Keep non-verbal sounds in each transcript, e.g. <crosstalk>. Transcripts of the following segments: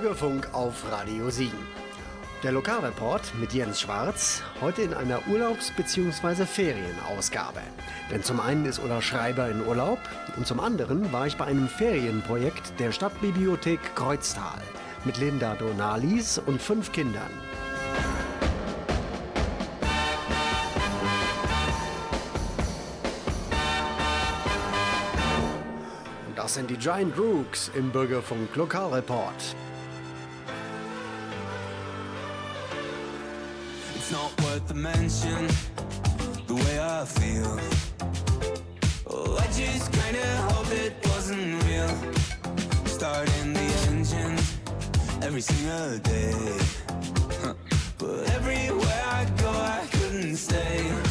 Bürgerfunk auf Radio Siegen. Der Lokalreport mit Jens Schwarz, heute in einer Urlaubs- bzw. Ferienausgabe. Denn zum einen ist Ulla Schreiber in Urlaub und zum anderen war ich bei einem Ferienprojekt der Stadtbibliothek Kreuztal mit Linda Donalis und fünf Kindern. Und das sind die Giant Rooks im Bürgerfunk Lokalreport. Worth the mention, the way I feel. Oh, I just kinda hope it wasn't real. Starting the engine every single day. Huh. But everywhere I go, I couldn't stay.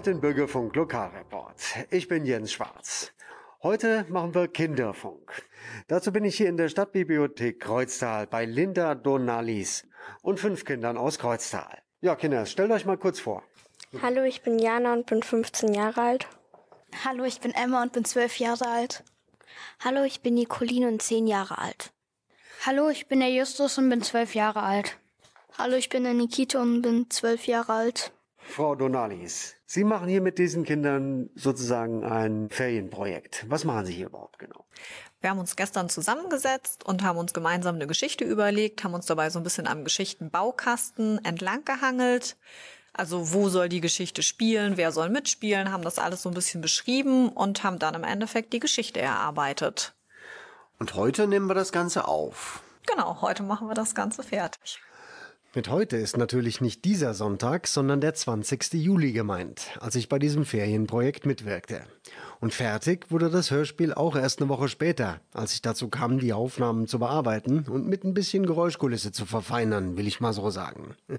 Hört den Bürgerfunk Lokalreport. Ich bin Jens Schwarz. Heute machen wir Kinderfunk. Dazu bin ich hier in der Stadtbibliothek Kreuztal bei Linda Donalis und fünf Kindern aus Kreuztal. Ja, Kinder, stellt euch mal kurz vor. Hallo, ich bin Jana und bin 15 Jahre alt. Hallo, ich bin Emma und bin zwölf Jahre alt. Hallo, ich bin Nicoline und 10 Jahre alt. Hallo, ich bin der Justus und bin zwölf Jahre alt. Hallo, ich bin der Nikita und bin zwölf Jahre alt. Frau Donalis, Sie machen hier mit diesen Kindern sozusagen ein Ferienprojekt. Was machen Sie hier überhaupt genau? Wir haben uns gestern zusammengesetzt und haben uns gemeinsam eine Geschichte überlegt, haben uns dabei so ein bisschen am Geschichtenbaukasten entlang gehangelt. Also wo soll die Geschichte spielen, wer soll mitspielen, haben das alles so ein bisschen beschrieben und haben dann im Endeffekt die Geschichte erarbeitet. Und heute nehmen wir das Ganze auf. Genau, heute machen wir das Ganze fertig. Mit heute ist natürlich nicht dieser Sonntag, sondern der 20. Juli gemeint, als ich bei diesem Ferienprojekt mitwirkte. Und fertig wurde das Hörspiel auch erst eine Woche später, als ich dazu kam, die Aufnahmen zu bearbeiten und mit ein bisschen Geräuschkulisse zu verfeinern, will ich mal so sagen. <laughs>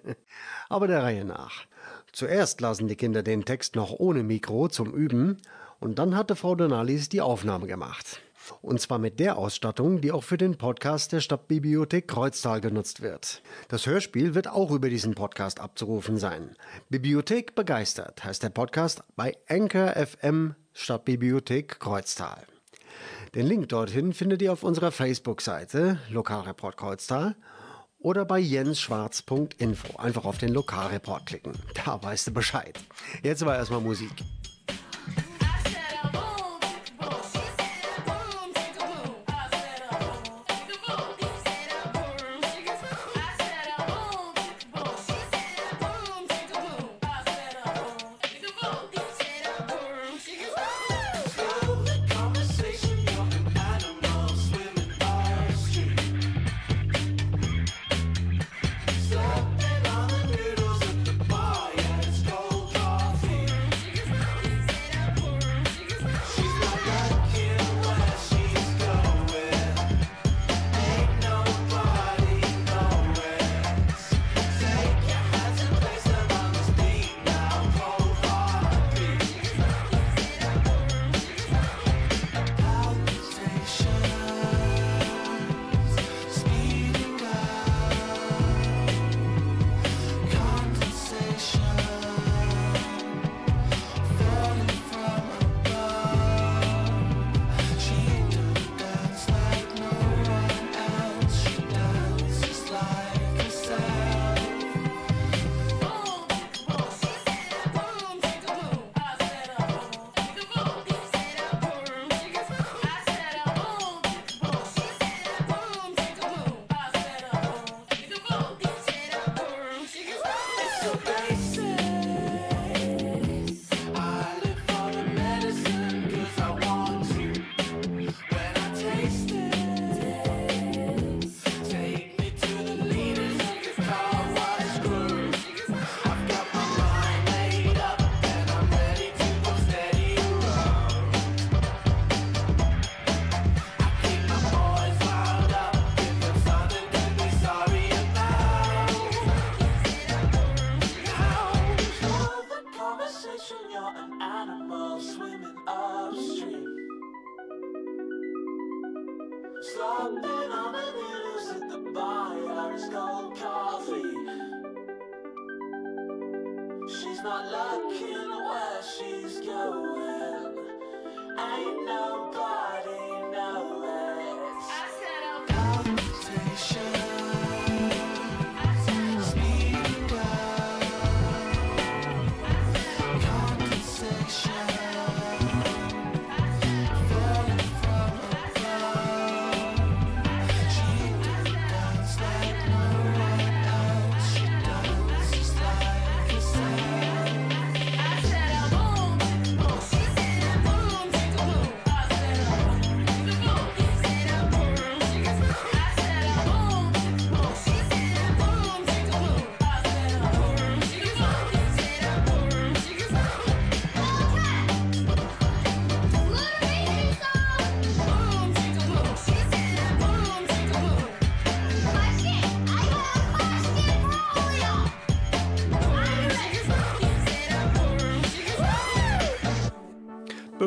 Aber der Reihe nach. Zuerst lasen die Kinder den Text noch ohne Mikro zum Üben und dann hatte Frau Donalis die Aufnahme gemacht. Und zwar mit der Ausstattung, die auch für den Podcast der Stadtbibliothek Kreuztal genutzt wird. Das Hörspiel wird auch über diesen Podcast abzurufen sein. Bibliothek begeistert heißt der Podcast bei Anchor FM Stadtbibliothek Kreuztal. Den Link dorthin findet ihr auf unserer Facebook-Seite Lokalreport Kreuztal oder bei jensschwarz.info. Einfach auf den Lokalreport klicken. Da weißt du Bescheid. Jetzt aber erstmal Musik.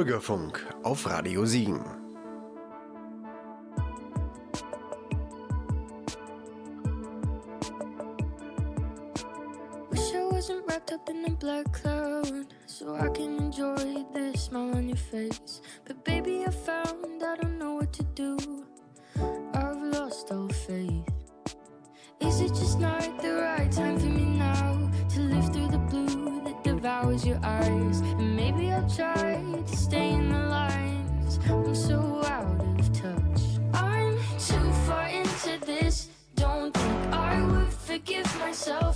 Bürgerfunk auf Radio Siegen. Wish I wasn't wrapped up in a black cloud so I can enjoy smile on your face. But baby, I found I don't know what to do. Forgive myself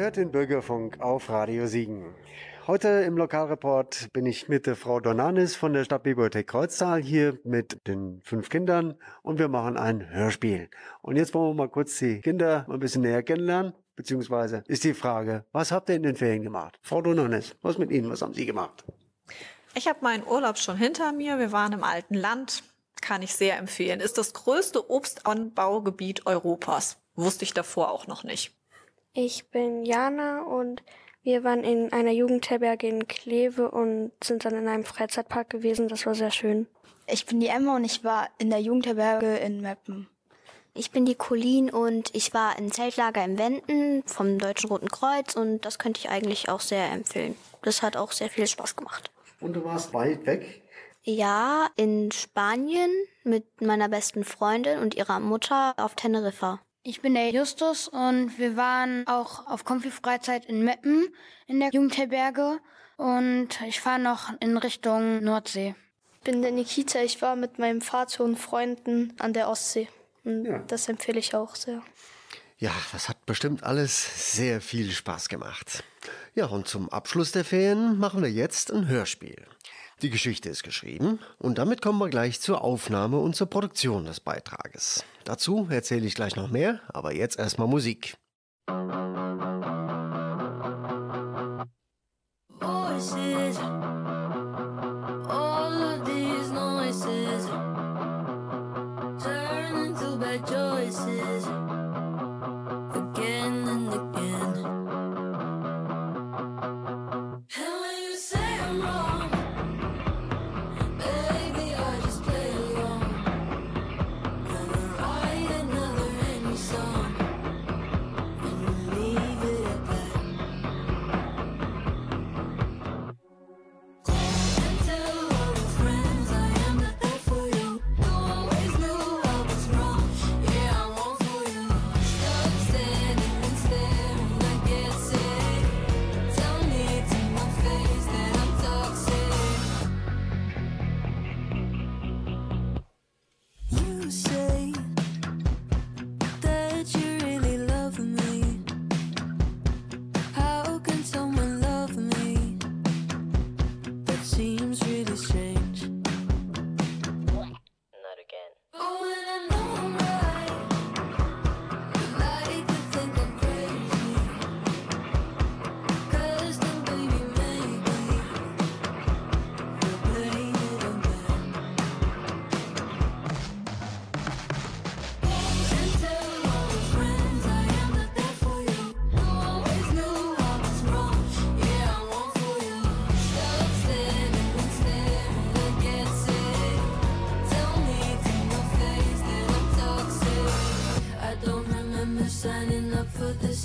hört den Bürgerfunk auf Radio Siegen. Heute im Lokalreport bin ich mit der Frau Donanis von der Stadtbibliothek Kreuztal hier mit den fünf Kindern und wir machen ein Hörspiel. Und jetzt wollen wir mal kurz die Kinder ein bisschen näher kennenlernen, beziehungsweise ist die Frage, was habt ihr in den Ferien gemacht? Frau Donanis, was mit Ihnen, was haben Sie gemacht? Ich habe meinen Urlaub schon hinter mir. Wir waren im alten Land. Kann ich sehr empfehlen. Ist das größte Obstanbaugebiet Europas. Wusste ich davor auch noch nicht. Ich bin Jana und wir waren in einer Jugendherberge in Kleve und sind dann in einem Freizeitpark gewesen. Das war sehr schön. Ich bin die Emma und ich war in der Jugendherberge in Meppen. Ich bin die Colleen und ich war im Zeltlager im Wenden vom Deutschen Roten Kreuz und das könnte ich eigentlich auch sehr empfehlen. Das hat auch sehr viel Spaß gemacht. Und du warst weit weg? Ja, in Spanien mit meiner besten Freundin und ihrer Mutter auf Teneriffa. Ich bin der Justus und wir waren auch auf Konfi-Freizeit in Meppen in der Jugendherberge und ich fahre noch in Richtung Nordsee. Ich bin der Nikita, ich war mit meinem Vater und Freunden an der Ostsee. Und Ja. Das empfehle ich auch sehr. Ja, das hat bestimmt alles sehr viel Spaß gemacht. Ja, und zum Abschluss der Ferien machen wir jetzt ein Hörspiel. Die Geschichte ist geschrieben und damit kommen wir gleich zur Aufnahme und zur Produktion des Beitrages. Dazu erzähle ich gleich noch mehr, aber jetzt erstmal Musik. voices.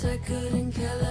I couldn't color.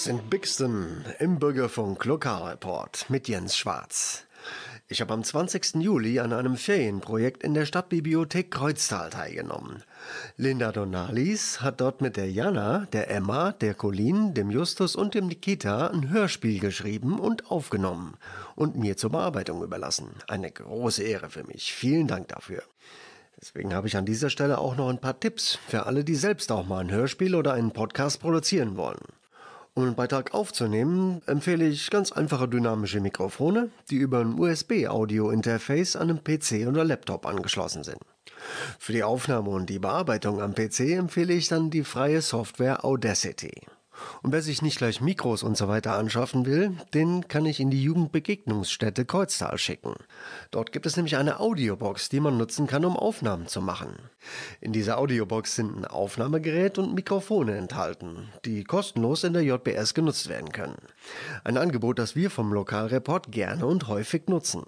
Das sind Bixton im Bürgerfunk Lokalreport mit Jens Schwarz. Ich habe am 20. Juli an einem Ferienprojekt in der Stadtbibliothek Kreuztal teilgenommen. Linda Donalis hat dort mit der Jana, der Emma, der Colin, dem Justus und dem Nikita ein Hörspiel geschrieben und aufgenommen und mir zur Bearbeitung überlassen. Eine große Ehre für mich. Vielen Dank dafür. Deswegen habe ich an dieser Stelle auch noch ein paar Tipps für alle, die selbst auch mal ein Hörspiel oder einen Podcast produzieren wollen. Um einen Beitrag aufzunehmen, empfehle ich ganz einfache dynamische Mikrofone, die über ein USB-Audio-Interface an einem PC oder Laptop angeschlossen sind. Für die Aufnahme und die Bearbeitung am PC empfehle ich dann die freie Software Audacity. Und wer sich nicht gleich Mikros und so weiter anschaffen will, den kann ich in die Jugendbegegnungsstätte Kreuztal schicken. Dort gibt es nämlich eine Audiobox, die man nutzen kann, um Aufnahmen zu machen. In dieser Audiobox sind ein Aufnahmegerät und Mikrofone enthalten, die kostenlos in der JBS genutzt werden können. Ein Angebot, das wir vom Lokalreport gerne und häufig nutzen.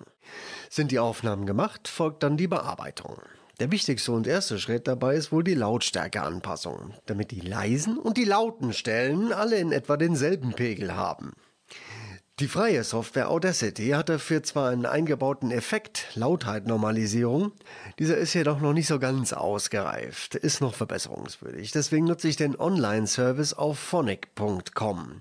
Sind die Aufnahmen gemacht, folgt dann die Bearbeitung. Der wichtigste und erste Schritt dabei ist wohl die Lautstärkeanpassung, damit die leisen und die lauten Stellen alle in etwa denselben Pegel haben. Die freie Software Audacity hat dafür zwar einen eingebauten Effekt, Lautheitnormalisierung, dieser ist jedoch noch nicht so ganz ausgereift, ist noch verbesserungswürdig. Deswegen nutze ich den Online-Service auf phonic.com.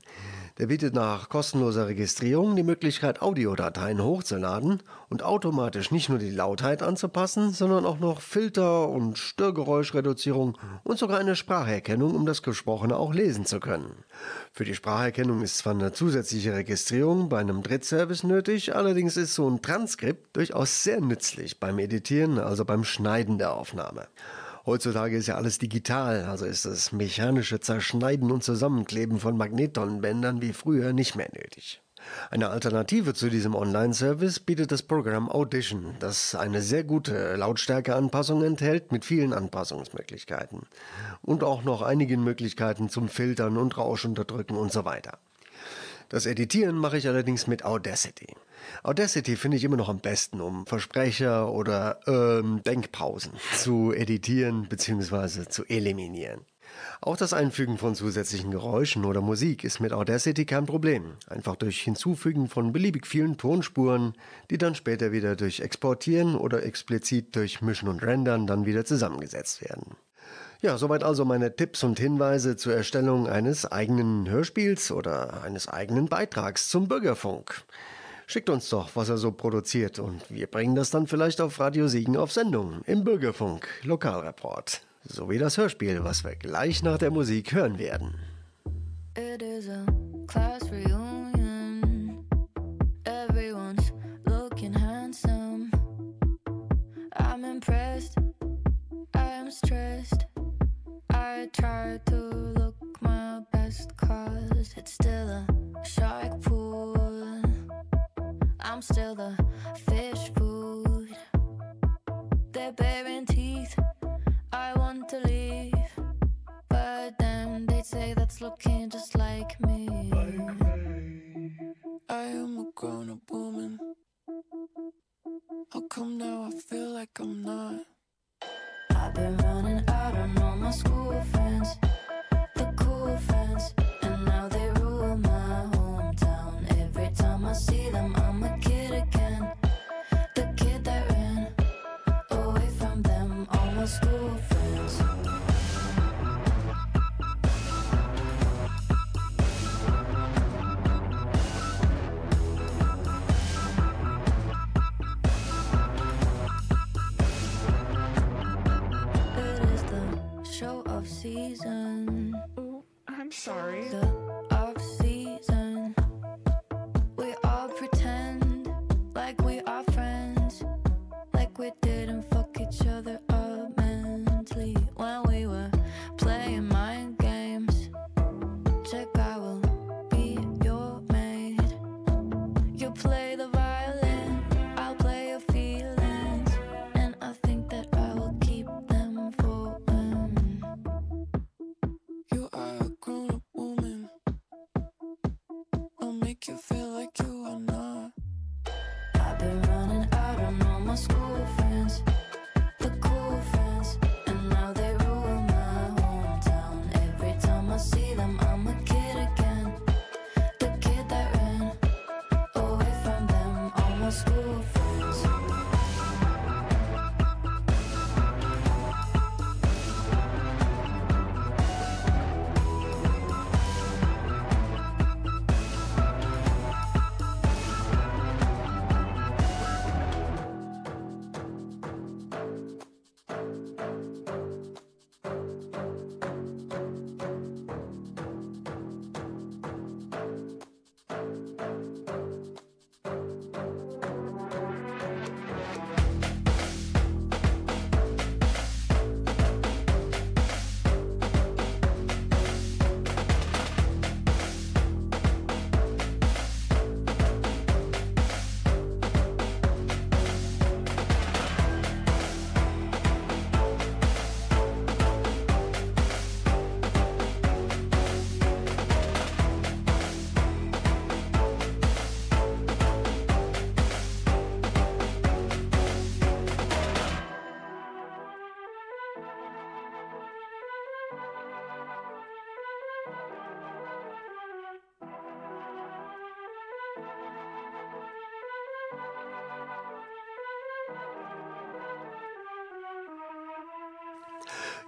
Der bietet nach kostenloser Registrierung die Möglichkeit, Audiodateien hochzuladen und automatisch nicht nur die Lautheit anzupassen, sondern auch noch Filter und Störgeräuschreduzierung und sogar eine Spracherkennung, um das Gesprochene auch lesen zu können. Für die Spracherkennung ist zwar eine zusätzliche Registrierung bei einem Drittservice nötig, allerdings ist so ein Transkript durchaus sehr nützlich beim Editieren, also beim Schneiden der Aufnahme. Heutzutage ist ja alles digital, also ist das mechanische Zerschneiden und Zusammenkleben von Magnettonbändern wie früher nicht mehr nötig. Eine Alternative zu diesem Online-Service bietet das Programm Audition, das eine sehr gute Lautstärkeanpassung enthält mit vielen Anpassungsmöglichkeiten und auch noch einigen Möglichkeiten zum Filtern und Rauschunterdrücken und so weiter. Das Editieren mache ich allerdings mit Audacity. Audacity finde ich immer noch am besten, um Versprecher oder ähm, Denkpausen zu editieren bzw. zu eliminieren. Auch das Einfügen von zusätzlichen Geräuschen oder Musik ist mit Audacity kein Problem. Einfach durch Hinzufügen von beliebig vielen Tonspuren, die dann später wieder durch Exportieren oder explizit durch Mischen und Rendern dann wieder zusammengesetzt werden. Ja, soweit also meine Tipps und Hinweise zur Erstellung eines eigenen Hörspiels oder eines eigenen Beitrags zum Bürgerfunk. Schickt uns doch, was er so produziert und wir bringen das dann vielleicht auf Radio Siegen auf Sendung im Bürgerfunk Lokalreport. Sowie das Hörspiel, was wir gleich nach der Musik hören werden. It is a class reunion. Everyone's looking handsome. I'm impressed. I am stressed. I try to look my best, cause it's still a shark pool. I'm still the fish food. They're baring teeth. I want to leave. But then they say that's looking just like me. I am a grown up woman. How come now I feel like I'm not? I've been running out on all my school friends, the cool friends, and now they rule my hometown. Every time I see them, sorry.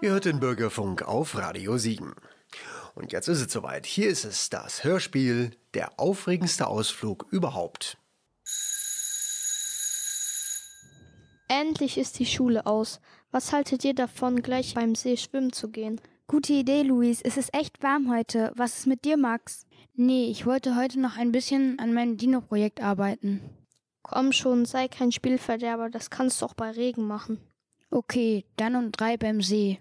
Ihr hört den Bürgerfunk auf Radio Siegen. Und jetzt ist es soweit. Hier ist es, das Hörspiel Der aufregendste Ausflug überhaupt. Endlich ist die Schule aus. Was haltet ihr davon, gleich beim See schwimmen zu gehen? Gute Idee, Luis. Es ist echt warm heute. Was ist mit dir, Max? Nee, ich wollte heute noch ein bisschen an meinem Dino-Projekt arbeiten. Komm schon, sei kein Spielverderber, das kannst du auch bei Regen machen. Okay, dann um drei beim See.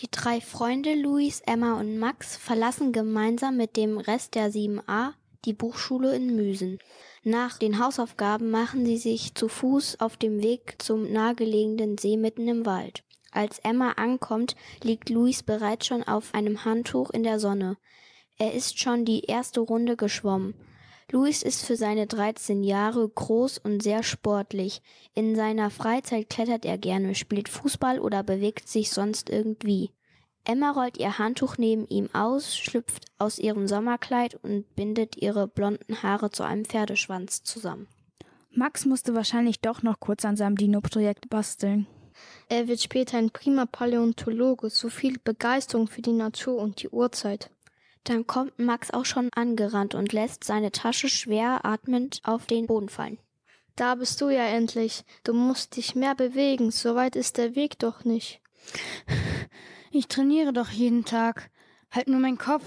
Die drei Freunde Luis, Emma und Max verlassen gemeinsam mit dem Rest der 7a die Buchschule in Müsen. Nach den Hausaufgaben machen sie sich zu Fuß auf dem Weg zum nahegelegenen See mitten im Wald. Als Emma ankommt, liegt Luis bereits schon auf einem Handtuch in der Sonne. Er ist schon die erste Runde geschwommen. Luis ist für seine 13 Jahre groß und sehr sportlich. In seiner Freizeit klettert er gerne, spielt Fußball oder bewegt sich sonst irgendwie. Emma rollt ihr Handtuch neben ihm aus, schlüpft aus ihrem Sommerkleid und bindet ihre blonden Haare zu einem Pferdeschwanz zusammen. Max musste wahrscheinlich doch noch kurz an seinem Dino-Projekt basteln. Er wird später ein prima Paläontologe, so viel Begeisterung für die Natur und die Urzeit. Dann kommt Max auch schon angerannt und lässt seine Tasche schwer atmend auf den Boden fallen. Da bist du ja endlich. Du musst dich mehr bewegen, so weit ist der Weg doch nicht. <laughs> Ich trainiere doch jeden Tag. Halt nur meinen Kopf.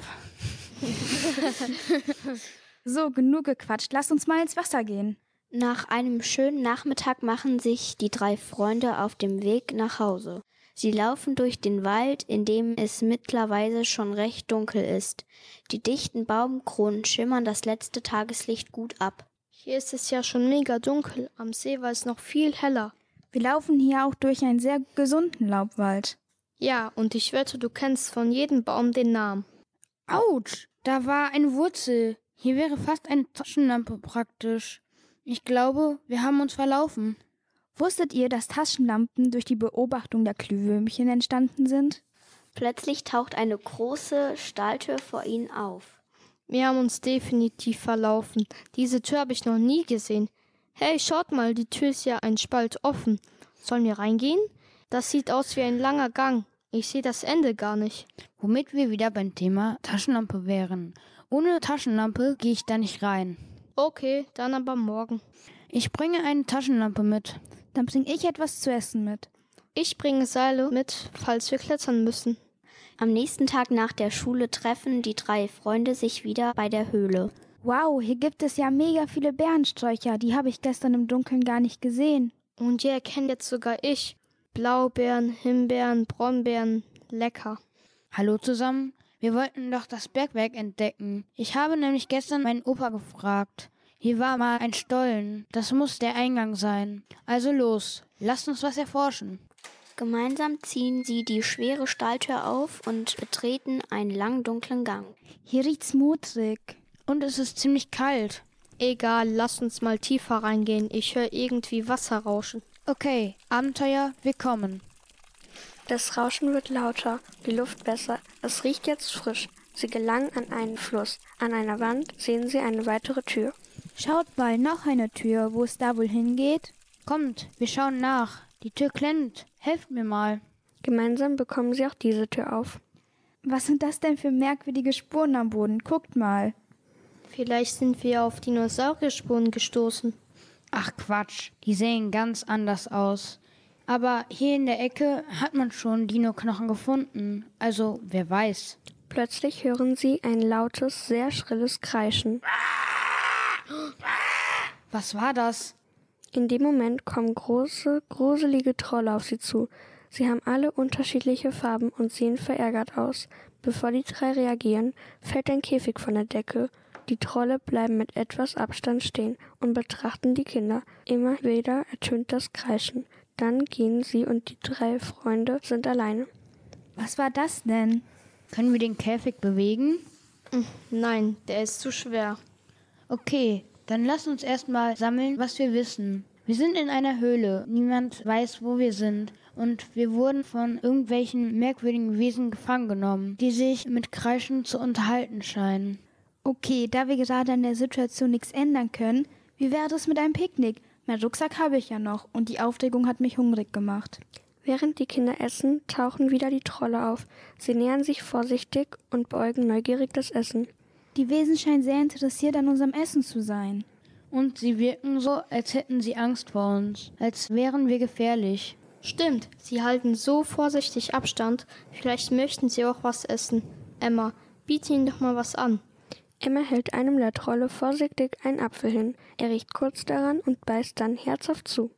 <laughs> So, genug gequatscht. Lass uns mal ins Wasser gehen. Nach einem schönen Nachmittag machen sich die drei Freunde auf dem Weg nach Hause. Sie laufen durch den Wald, in dem es mittlerweile schon recht dunkel ist. Die dichten Baumkronen schimmern das letzte Tageslicht gut ab. Hier ist es ja schon mega dunkel, am See war es noch viel heller. Wir laufen hier auch durch einen sehr gesunden Laubwald. Ja, und ich wette, du kennst von jedem Baum den Namen. Autsch, da war eine Wurzel. Hier wäre fast eine Taschenlampe praktisch. Ich glaube, wir haben uns verlaufen. Wusstet ihr, dass Taschenlampen durch die Beobachtung der Glühwürmchen entstanden sind? Plötzlich taucht eine große Stahltür vor ihnen auf. Wir haben uns definitiv verlaufen. Diese Tür habe ich noch nie gesehen. Hey, schaut mal, die Tür ist ja ein Spalt offen. Sollen wir reingehen? Das sieht aus wie ein langer Gang. Ich sehe das Ende gar nicht. Womit wir wieder beim Thema Taschenlampe wären. Ohne Taschenlampe gehe ich da nicht rein. Okay, dann aber morgen. Ich bringe eine Taschenlampe mit. Dann bring ich etwas zu essen mit. Ich bringe Seile mit, falls wir klettern müssen. Am nächsten Tag nach der Schule treffen die drei Freunde sich wieder bei der Höhle. Wow, hier gibt es ja mega viele Bärensträucher. Die habe ich gestern im Dunkeln gar nicht gesehen. Und die erkenne jetzt sogar ich. Blaubeeren, Himbeeren, Brombeeren, lecker. Hallo zusammen. Wir wollten doch das Bergwerk entdecken. Ich habe nämlich gestern meinen Opa gefragt. Hier war mal ein Stollen. Das muss der Eingang sein. Also los, lasst uns was erforschen. Gemeinsam ziehen sie die schwere Stahltür auf und betreten einen langen dunklen Gang. Hier riecht's mutrig. Und es ist ziemlich kalt. Egal, lass uns mal tiefer reingehen. Ich höre irgendwie Wasser rauschen. Okay, Abenteuer, wir kommen. Das Rauschen wird lauter, die Luft besser. Es riecht jetzt frisch. Sie gelangen an einen Fluss. An einer Wand sehen sie eine weitere Tür. Schaut mal, noch eine Tür. Wo es da wohl hingeht? Kommt, wir schauen nach. Die Tür klemmt. Helft mir mal. Gemeinsam bekommen sie auch diese Tür auf. Was sind das denn für merkwürdige Spuren am Boden? Guckt mal. Vielleicht sind wir auf Dinosaurierspuren gestoßen. Ach Quatsch, die sehen ganz anders aus. Aber hier in der Ecke hat man schon Dino-Knochen gefunden. Also, wer weiß. Plötzlich hören sie ein lautes, sehr schrilles Kreischen. Was war das? In dem Moment kommen große, gruselige Trolle auf sie zu. Sie haben alle unterschiedliche Farben und sehen verärgert aus. Bevor die drei reagieren, fällt ein Käfig von der Decke. Die Trolle bleiben mit etwas Abstand stehen und betrachten die Kinder. Immer wieder ertönt das Kreischen. Dann gehen sie und die drei Freunde sind alleine. Was war das denn? Können wir den Käfig bewegen? Nein, der ist zu schwer. Okay, dann lass uns erstmal sammeln, was wir wissen. Wir sind in einer Höhle. Niemand weiß, wo wir sind. Und wir wurden von irgendwelchen merkwürdigen Wesen gefangen genommen, die sich mit Kreischen zu unterhalten scheinen. Okay, da wir gerade an der Situation nichts ändern können, wie wäre es mit einem Picknick? Mein Rucksack habe ich ja noch und die Aufregung hat mich hungrig gemacht. Während die Kinder essen, tauchen wieder die Trolle auf. Sie nähern sich vorsichtig und beugen neugierig das Essen. Die Wesen scheinen sehr interessiert an unserem Essen zu sein. Und sie wirken so, als hätten sie Angst vor uns, als wären wir gefährlich. Stimmt, sie halten so vorsichtig Abstand. Vielleicht möchten sie auch was essen. Emma, biete ihnen doch mal was an. Emma hält einem der Trolle vorsichtig einen Apfel hin. Er riecht kurz daran und beißt dann herzhaft zu.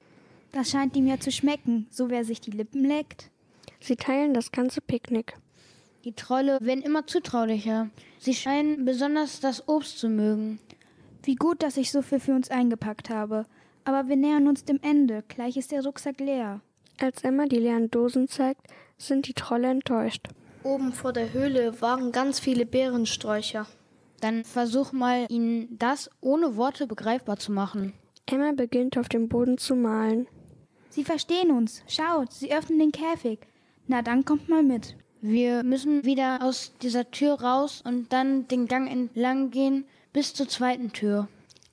Das scheint ihm ja zu schmecken, so wer sich die Lippen leckt. Sie teilen das ganze Picknick. Die Trolle werden immer zutraulicher. Sie scheinen besonders das Obst zu mögen. Wie gut, dass ich so viel für uns eingepackt habe. Aber wir nähern uns dem Ende. Gleich ist der Rucksack leer. Als Emma die leeren Dosen zeigt, sind die Trolle enttäuscht. Oben vor der Höhle waren ganz viele Beerensträucher. Dann versuch mal, ihnen das ohne Worte begreifbar zu machen. Emma beginnt auf dem Boden zu malen. Sie verstehen uns. Schaut, sie öffnen den Käfig. Na, dann kommt mal mit. Wir müssen wieder aus dieser Tür raus und dann den Gang entlang gehen bis zur zweiten Tür.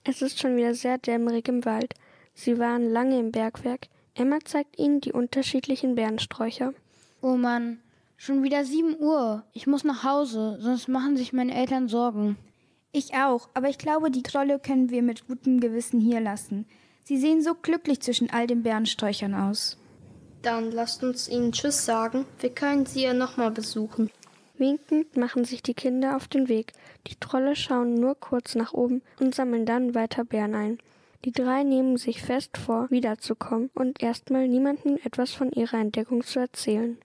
Es ist schon wieder sehr dämmerig im Wald. Sie waren lange im Bergwerk. Emma zeigt ihnen die unterschiedlichen Bärensträucher. Oh Mann, schon wieder sieben Uhr. Ich muss nach Hause, sonst machen sich meine Eltern Sorgen. Ich auch, aber ich glaube, die Trolle können wir mit gutem Gewissen hier lassen. Sie sehen so glücklich zwischen all den Bärensträuchern aus. Dann lasst uns ihnen Tschüss sagen. Wir können sie ja nochmal besuchen. Winkend machen sich die Kinder auf den Weg. Die Trolle schauen nur kurz nach oben und sammeln dann weiter Bären ein. Die drei nehmen sich fest vor, wiederzukommen und erstmal niemandem etwas von ihrer Entdeckung zu erzählen.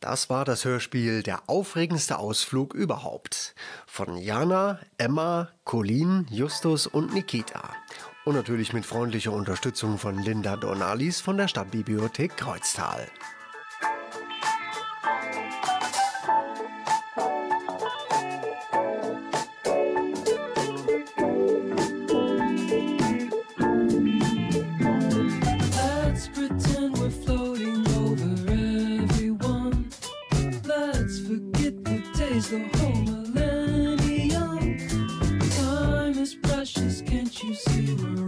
Das war das Hörspiel Der aufregendste Ausflug überhaupt von Jana, Emma, Colin, Justus und Nikita. Und natürlich mit freundlicher Unterstützung von Linda Donalis von der Stadtbibliothek Kreuztal. You see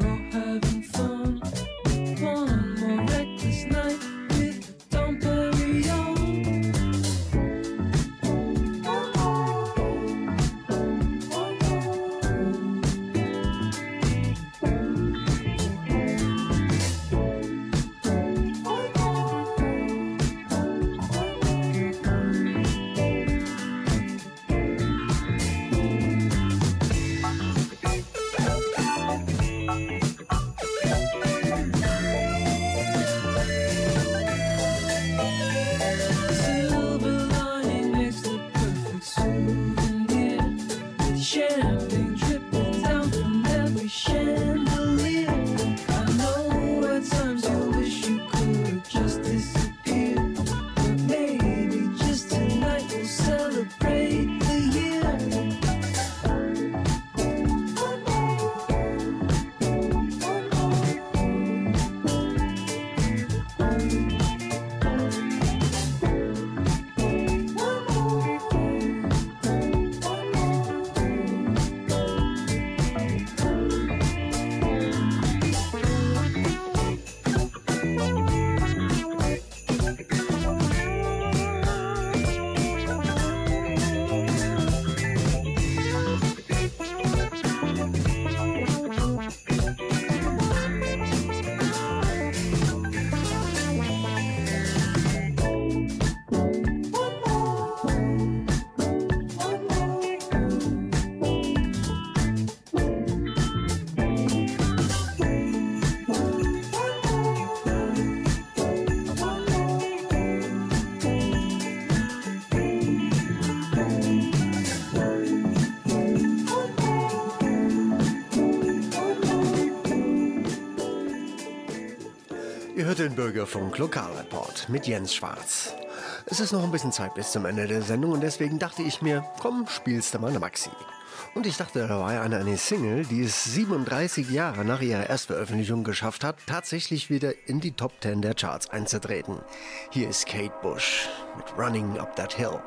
Ihr hört den Bürgerfunk Lokalreport mit Jens Schwarz. Es ist noch ein bisschen Zeit bis zum Ende der Sendung und deswegen dachte ich mir, komm, spielst du mal eine Maxi. Und ich dachte dabei an eine Single, die es 37 Jahre nach ihrer Erstveröffentlichung geschafft hat, tatsächlich wieder in die Top 10 der Charts einzutreten. Hier ist Kate Bush mit Running Up That Hill.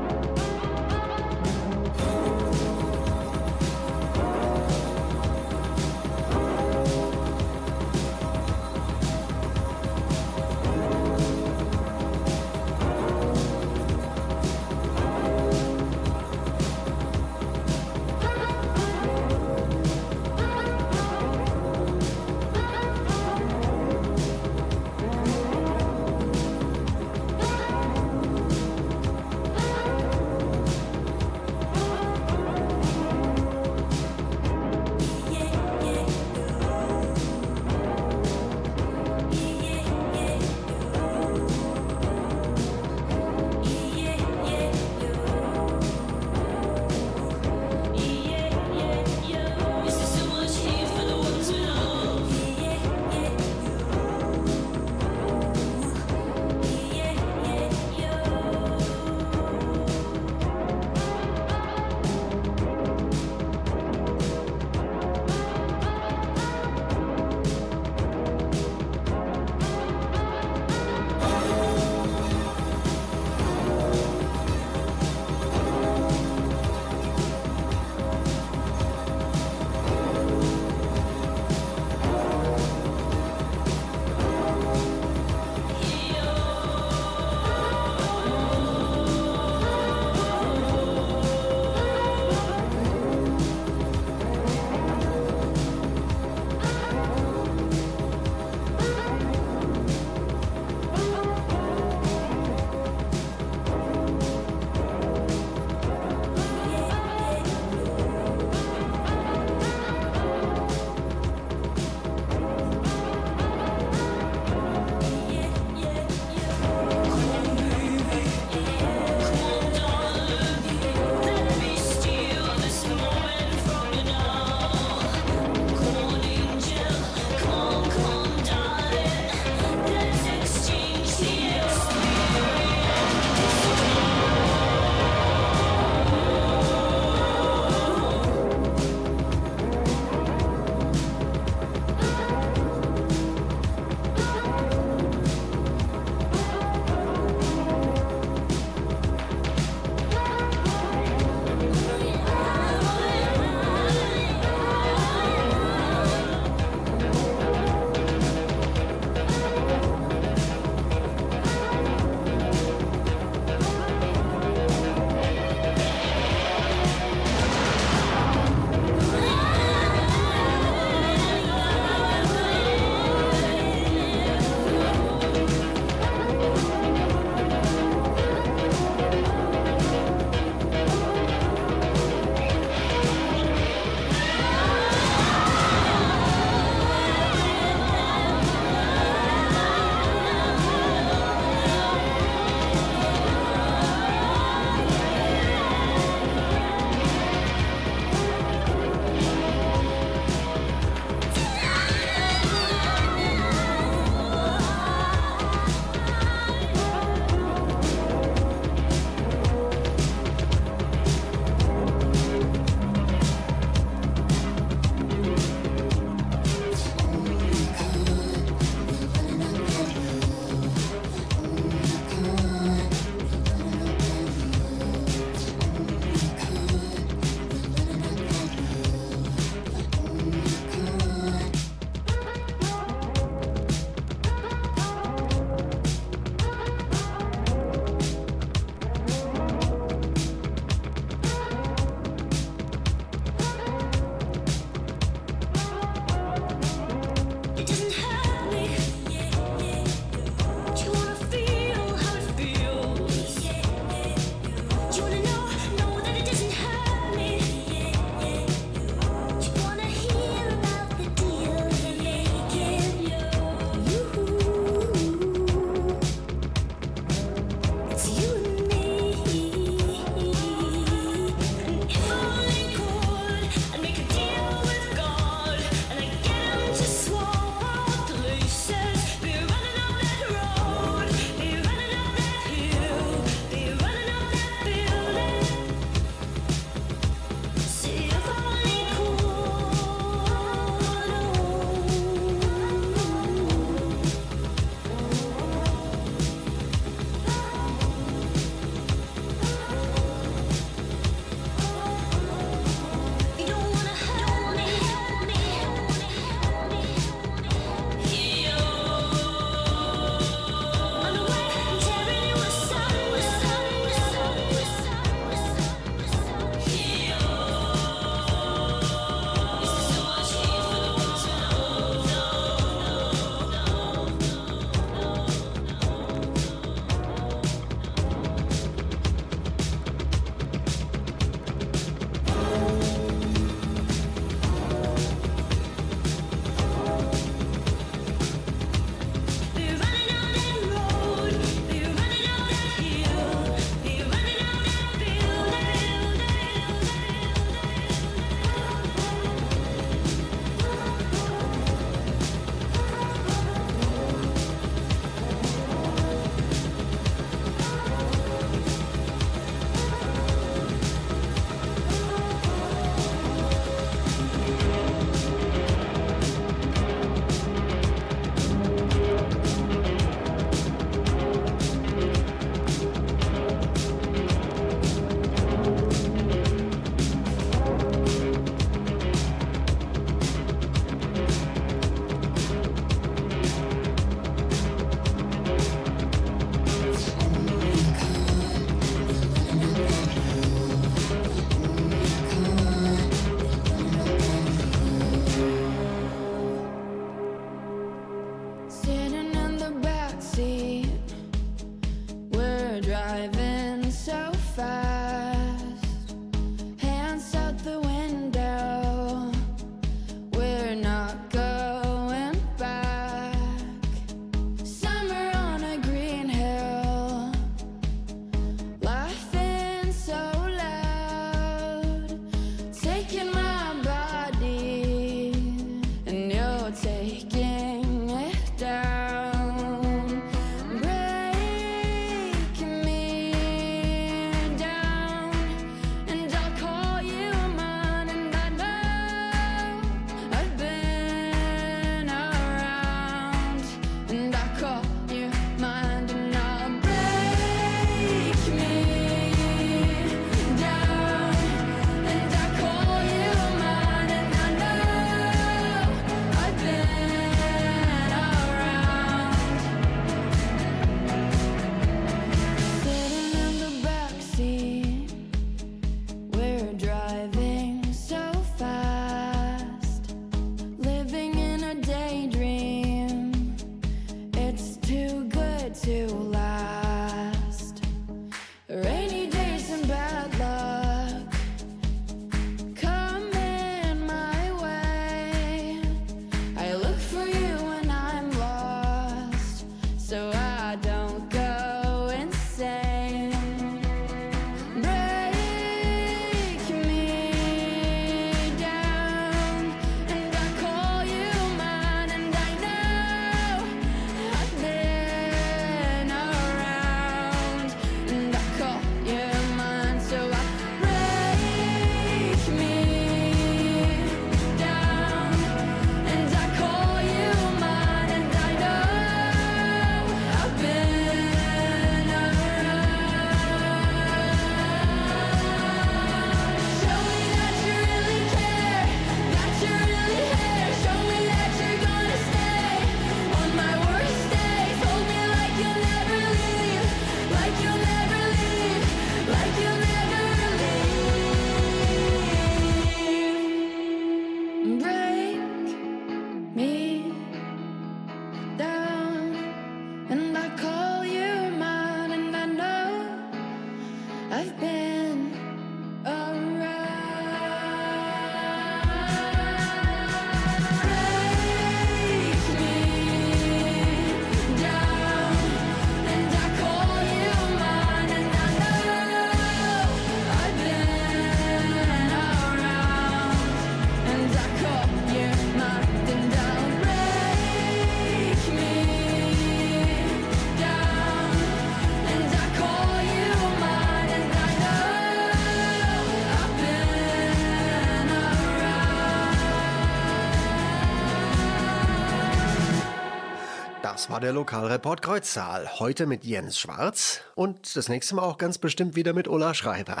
Das war der Lokalreport Kreuzsaal. Heute mit Jens Schwarz und das nächste Mal auch ganz bestimmt wieder mit Ulla Schreiber.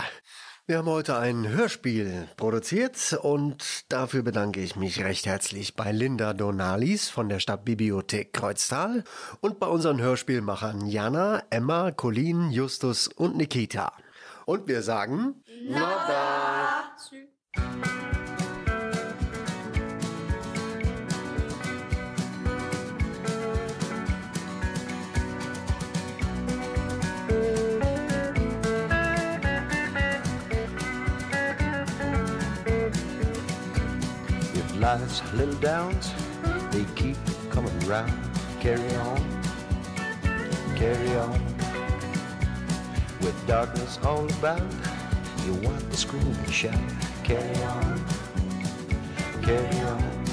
Wir haben heute ein Hörspiel produziert und dafür bedanke ich mich recht herzlich bei Linda Donalis von der Stadtbibliothek Kreuztal und bei unseren Hörspielmachern Jana, Emma, Colin, Justus und Nikita. Und wir sagen Nada. If little downs, they keep coming round. Carry on, carry on. With darkness all about, you want to scream and shout. Carry on, carry on.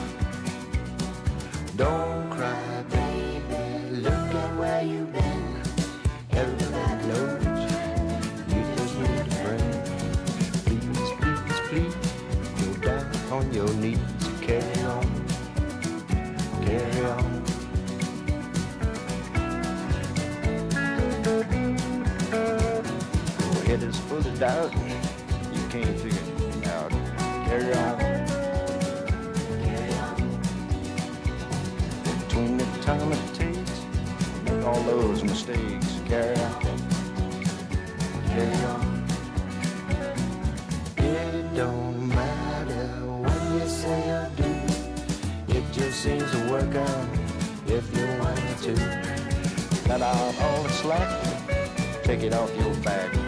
Don't doubt. You can't figure it out. Carry on. Carry on. Between the time it takes, make all those mistakes. Carry on. Carry on. It don't matter what you say or do. It just seems to work out if you want it to. Cut out all the slack, take it off your back.